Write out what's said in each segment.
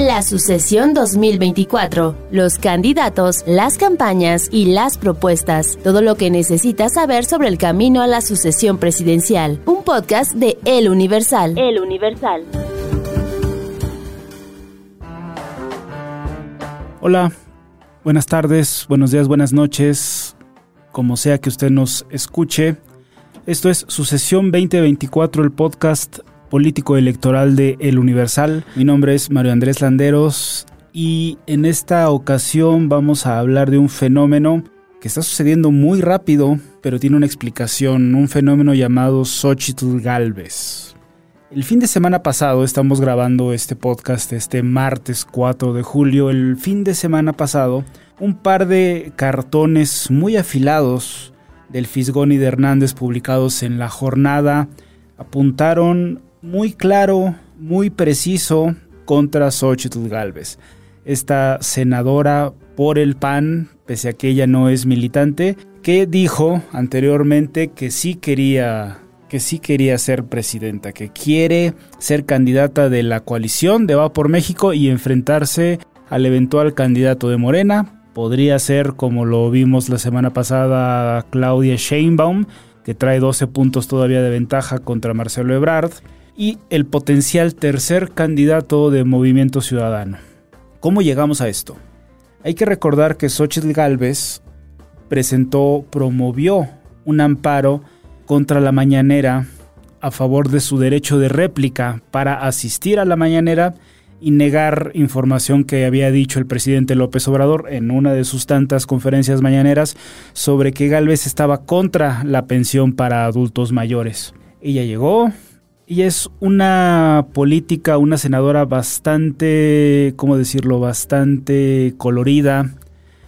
La sucesión 2024, los candidatos, las campañas y las propuestas, todo lo que necesitas saber sobre el camino a la sucesión presidencial. Un podcast de El Universal. El Universal. Hola, buenas tardes, buenos días, buenas noches, como sea que usted nos escuche. Esto es Sucesión 2024, el podcast político electoral de El Universal. Mi nombre es Mario Andrés Landeros y en esta ocasión vamos a hablar de un fenómeno que está sucediendo muy rápido, pero tiene una explicación, un fenómeno llamado Xochitl Galvez. El fin de semana pasado, estamos grabando este podcast este martes 4 de julio, el fin de semana pasado, un par de cartones muy afilados del Fisgón y de Hernández publicados en la jornada apuntaron muy claro, muy preciso contra Xochitl Galvez. Esta senadora por el PAN, pese a que ella no es militante, que dijo anteriormente que sí quería que sí quería ser presidenta, que quiere ser candidata de la coalición de Va por México y enfrentarse al eventual candidato de Morena. Podría ser, como lo vimos la semana pasada, Claudia Sheinbaum, que trae 12 puntos todavía de ventaja contra Marcelo Ebrard y el potencial tercer candidato de Movimiento Ciudadano. ¿Cómo llegamos a esto? Hay que recordar que Xochitl Galvez presentó, promovió un amparo contra la mañanera a favor de su derecho de réplica para asistir a la mañanera y negar información que había dicho el presidente López Obrador en una de sus tantas conferencias mañaneras sobre que Galvez estaba contra la pensión para adultos mayores. Ella llegó, y es una política, una senadora bastante, ¿cómo decirlo?, bastante colorida.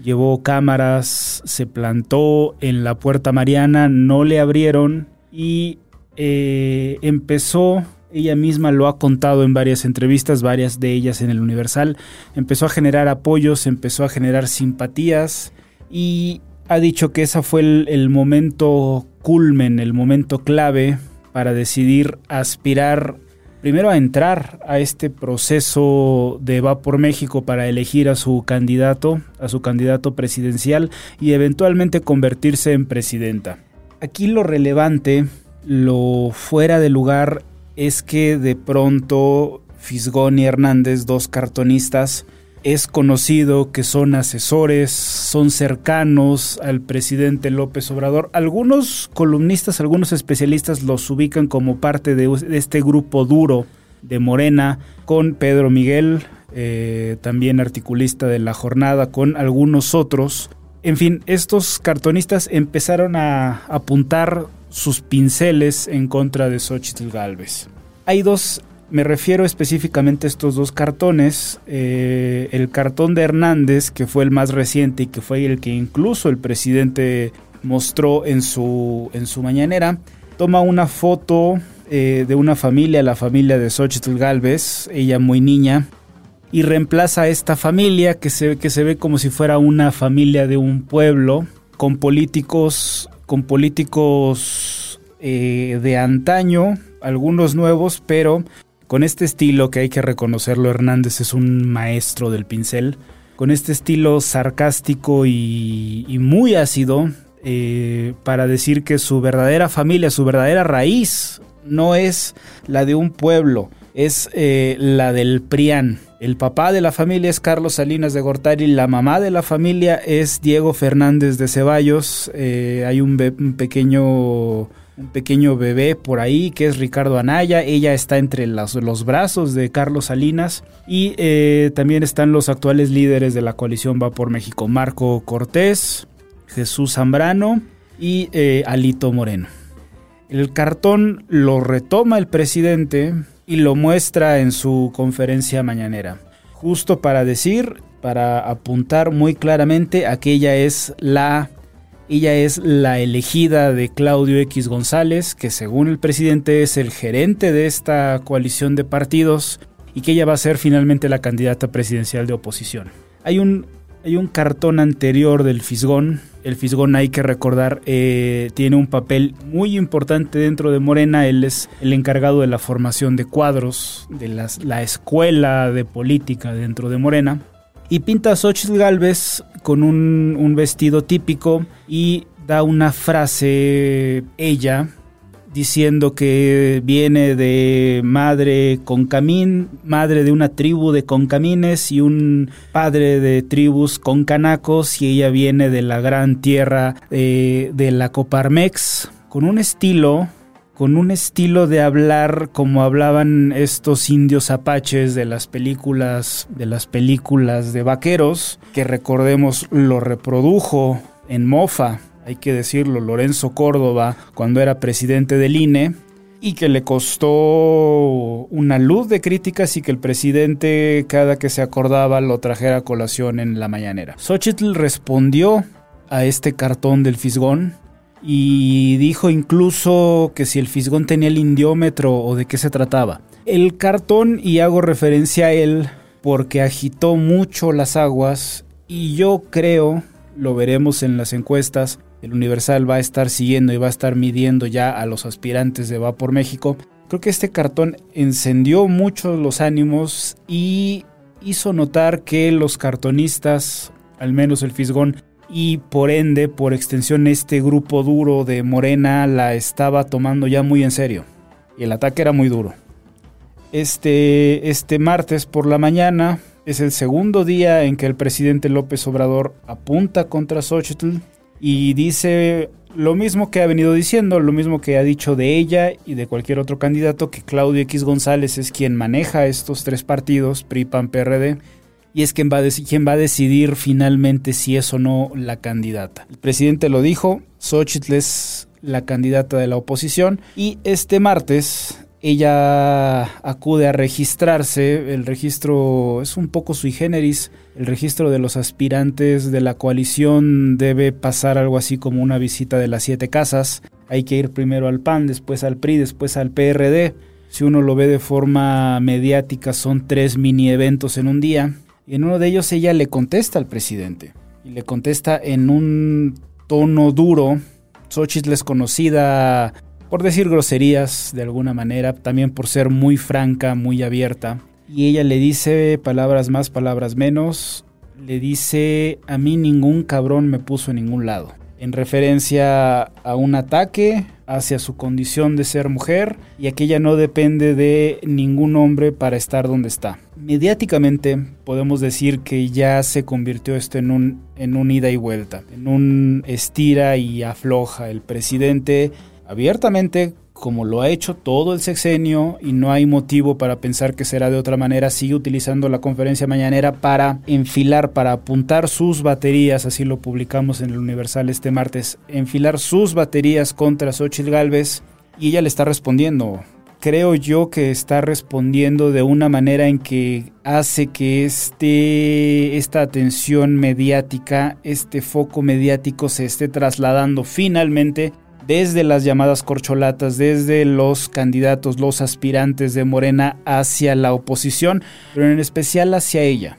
Llevó cámaras, se plantó en la Puerta Mariana, no le abrieron y eh, empezó, ella misma lo ha contado en varias entrevistas, varias de ellas en el Universal, empezó a generar apoyos, empezó a generar simpatías y ha dicho que ese fue el, el momento culmen, el momento clave para decidir aspirar primero a entrar a este proceso de Va por México para elegir a su candidato, a su candidato presidencial y eventualmente convertirse en presidenta. Aquí lo relevante, lo fuera de lugar es que de pronto Fisgón y Hernández, dos cartonistas, es conocido que son asesores, son cercanos al presidente López Obrador. Algunos columnistas, algunos especialistas los ubican como parte de este grupo duro de Morena, con Pedro Miguel, eh, también articulista de la jornada, con algunos otros. En fin, estos cartonistas empezaron a apuntar sus pinceles en contra de Xochitl Galvez. Hay dos me refiero específicamente a estos dos cartones. Eh, el cartón de Hernández, que fue el más reciente y que fue el que incluso el presidente mostró en su, en su mañanera, toma una foto eh, de una familia, la familia de Xochitl Galvez, ella muy niña, y reemplaza a esta familia que se, que se ve como si fuera una familia de un pueblo, con políticos, con políticos eh, de antaño, algunos nuevos, pero con este estilo que hay que reconocerlo, Hernández es un maestro del pincel. Con este estilo sarcástico y, muy ácido eh, para decir que su verdadera familia, su verdadera raíz, no es la de un pueblo, es eh, la del PRIAN. El papá de la familia es Carlos Salinas de Gortari, la mamá de la familia es Diego Fernández de Ceballos. Eh, hay un pequeño un pequeño bebé por ahí que es Ricardo Anaya. Ella está entre los, brazos de Carlos Salinas. Y eh, también están los actuales líderes de la coalición Va por México, Marco Cortés, Jesús Zambrano y eh, Alito Moreno. El cartón lo retoma el presidente y lo muestra en su conferencia mañanera. Justo para decir, para apuntar muy claramente, aquella es la ella es la elegida de Claudio X González, que según el presidente es el gerente de esta coalición de partidos y que ella va a ser finalmente la candidata presidencial de oposición. Hay un hay un cartón anterior del Fisgón. El Fisgón, hay que recordar, eh, tiene un papel muy importante dentro de Morena. Él es el encargado de la formación de cuadros, de la escuela de política dentro de Morena. Y pinta a Xochitl Galvez con un, vestido típico y da una frase ella diciendo que viene de madre concamín, madre de una tribu de concamines y un padre de tribus concanacos y ella viene de la gran tierra de la Coparmex con un estilo con un estilo de hablar como hablaban estos indios apaches de las películas de las películas de vaqueros que recordemos lo reprodujo en Mofa hay que decirlo, Lorenzo Córdoba, cuando era presidente del INE, y que le costó una luz de críticas y que el presidente cada que se acordaba lo trajera a colación en la mañanera. Xochitl respondió a este cartón del Fisgón y dijo incluso que si el Fisgón tenía el indiómetro o de qué se trataba. El cartón, y hago referencia a él porque agitó mucho las aguas y yo creo, lo veremos en las encuestas, el Universal va a estar siguiendo y va a estar midiendo ya a los aspirantes de Va por México. Creo que este cartón encendió mucho los ánimos y hizo notar que los cartonistas, al menos el Fisgón, y por ende, por extensión, este grupo duro de Morena la estaba tomando ya muy en serio. Y el ataque era muy duro. Este, este martes por la mañana es el segundo día en que el presidente López Obrador apunta contra Xochitl y dice lo mismo que ha venido diciendo, lo mismo que ha dicho de ella y de cualquier otro candidato, que Claudio X González es quien maneja estos tres partidos, PRI, PAN, PRD, y es quien va, a va a decidir finalmente si es o no la candidata. El presidente lo dijo, Xochitl es la candidata de la oposición, y este martes ella acude a registrarse. El registro es un poco sui generis. El registro de los aspirantes de la coalición debe pasar algo así como una visita de las siete casas. Hay que ir primero al PAN, después al PRI, después al PRD. Si uno lo ve de forma mediática, son tres mini eventos en un día. Y en uno de ellos ella le contesta al presidente. Y le contesta en un tono duro. Xochitl es conocida por decir groserías de alguna manera, también por ser muy franca, muy abierta. Y ella le dice palabras más, palabras menos, le dice, a mí ningún cabrón me puso en ningún lado. En referencia a un ataque hacia su condición de ser mujer y que ella no depende de ningún hombre para estar donde está. Mediáticamente podemos decir que ya se convirtió esto en un, en un ida y vuelta, en un estira y afloja. El presidente abiertamente como lo ha hecho todo el sexenio y no hay motivo para pensar que será de otra manera, sigue utilizando la conferencia mañanera para enfilar, para apuntar sus baterías, así lo publicamos en el Universal este martes, enfilar sus baterías contra Xochitl Galvez y ella le está respondiendo. Creo yo que está respondiendo de una manera en que hace que este, esta atención mediática, este foco mediático se esté trasladando finalmente desde las llamadas corcholatas, desde los candidatos, los aspirantes de Morena hacia la oposición, pero en especial hacia ella.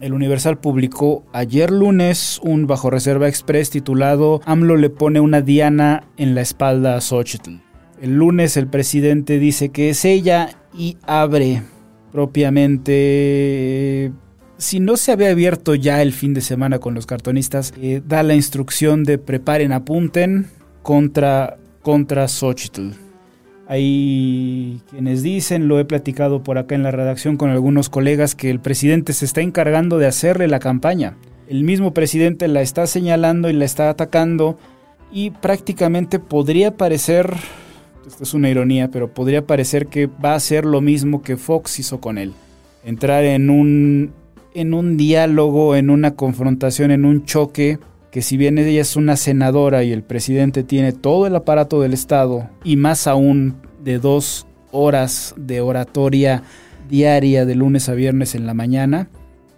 El Universal publicó ayer lunes un bajo reserva express titulado AMLO le pone una diana en la espalda a Xochitl. El lunes el presidente dice que es ella y abre propiamente si no se había abierto ya el fin de semana con los cartonistas, eh, da la instrucción de preparen, apunten, contra, contra Xochitl. Hay quienes dicen, lo he platicado por acá en la redacción con algunos colegas, que el presidente se está encargando de hacerle la campaña. El mismo presidente la está señalando y la está atacando y prácticamente podría parecer, esto es una ironía, pero podría parecer que va a hacer lo mismo que Fox hizo con él. Entrar en un, en un diálogo, en una confrontación, en un choque que si bien ella es una senadora y el presidente tiene todo el aparato del Estado y más aún de dos horas de oratoria diaria de lunes a viernes en la mañana,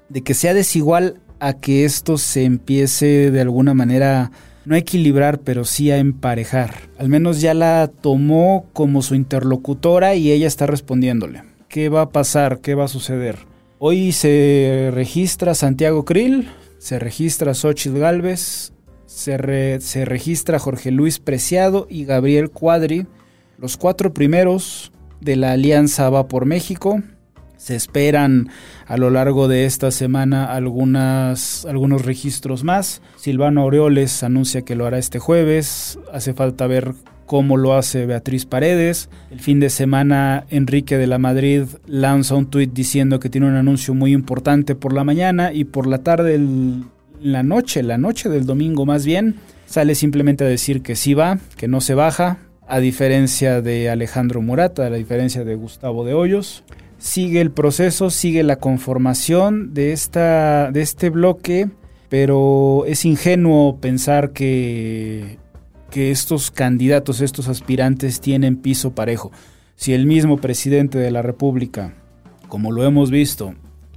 de que sea desigual a que esto se empiece de alguna manera no a equilibrar, pero sí a emparejar. Al menos ya la tomó como su interlocutora y ella está respondiéndole. ¿Qué va a pasar? ¿Qué va a suceder? Hoy se registra Santiago Krill, se registra Xochitl Galvez, se, se registra Jorge Luis Preciado y Gabriel Cuadri, los cuatro primeros de la Alianza Va por México. Se esperan a lo largo de esta semana algunas, algunos registros más. Silvano Aureoles anuncia que lo hará este jueves. Hace falta ver cómo lo hace Beatriz Paredes. El fin de semana Enrique de la Madrid lanza un tuit diciendo que tiene un anuncio muy importante por la mañana y por la tarde, la noche, la noche del domingo más bien, sale simplemente a decir que sí va, que no se baja, a diferencia de Alejandro Murata, a diferencia de Gustavo de Hoyos sigue el proceso, sigue la conformación de, esta, de este bloque, pero es ingenuo pensar que, que estos candidatos, estos aspirantes tienen piso parejo. Si el mismo presidente de la República, como lo hemos visto,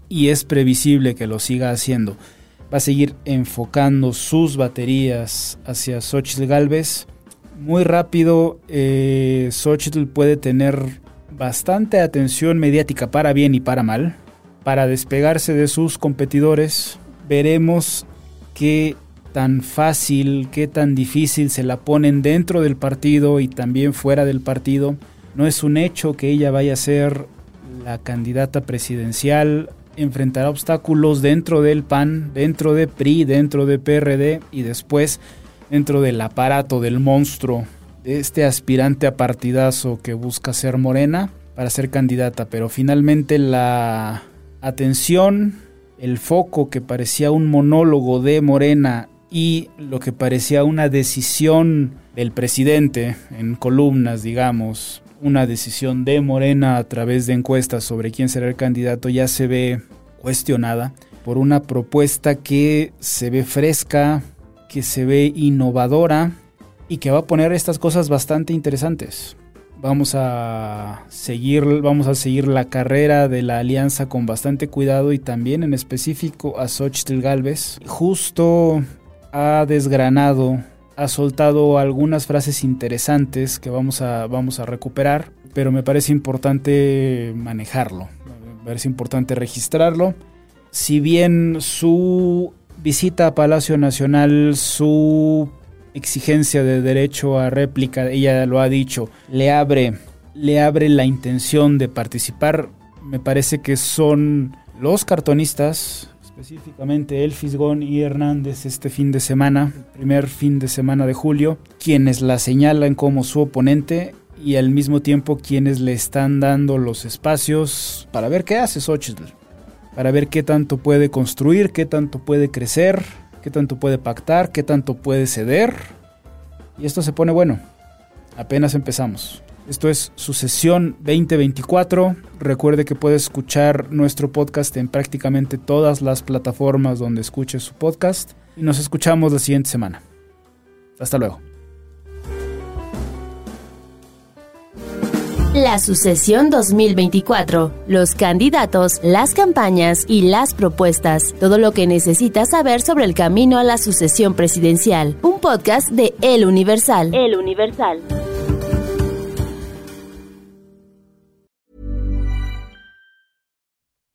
y es previsible que lo siga haciendo, va a seguir enfocando sus baterías hacia Xochitl Galvez, muy rápido eh, Xochitl puede tener bastante atención mediática para bien y para mal. Para despegarse de sus competidores, veremos qué tan fácil, qué tan difícil se la ponen dentro del partido y también fuera del partido. No es un hecho que ella vaya a ser la candidata presidencial, enfrentará obstáculos dentro del PAN, dentro de PRI, dentro de PRD y después dentro del aparato del monstruo este aspirante a partidazo que busca ser morena para ser candidata, pero finalmente la atención, el foco que parecía un monólogo de Morena y lo que parecía una decisión del presidente en columnas, digamos, una decisión de Morena a través de encuestas sobre quién será el candidato ya se ve cuestionada por una propuesta que se ve fresca, que se ve innovadora y que va a poner estas cosas bastante interesantes. Vamos a seguir, vamos a seguir la carrera de la alianza con bastante cuidado y también en específico a Xochitl Galvez. Justo ha desgranado, ha soltado algunas frases interesantes que vamos a, vamos a recuperar, pero me parece importante manejarlo, me parece importante registrarlo. Si bien su visita a Palacio Nacional, su exigencia de derecho a réplica, ella lo ha dicho, le abre, le abre la intención de participar. Me parece que son los cartonistas, específicamente El Fisgón y Hernández este fin de semana, primer fin de semana de julio, quienes la señalan como su oponente y al mismo tiempo quienes le están dando los espacios para ver qué hace Xochitl, para ver qué tanto puede construir, qué tanto puede crecer qué tanto puede pactar, qué tanto puede ceder. Y esto se pone bueno. Apenas empezamos. Esto es Sucesión 2024. Recuerde que puede escuchar nuestro podcast en prácticamente todas las plataformas donde escuche su podcast. Y nos escuchamos la siguiente semana. Hasta luego. La sucesión 2024, los candidatos, las campañas y las propuestas, todo lo que necesitas saber sobre el camino a la sucesión presidencial. Un podcast de El Universal. El Universal.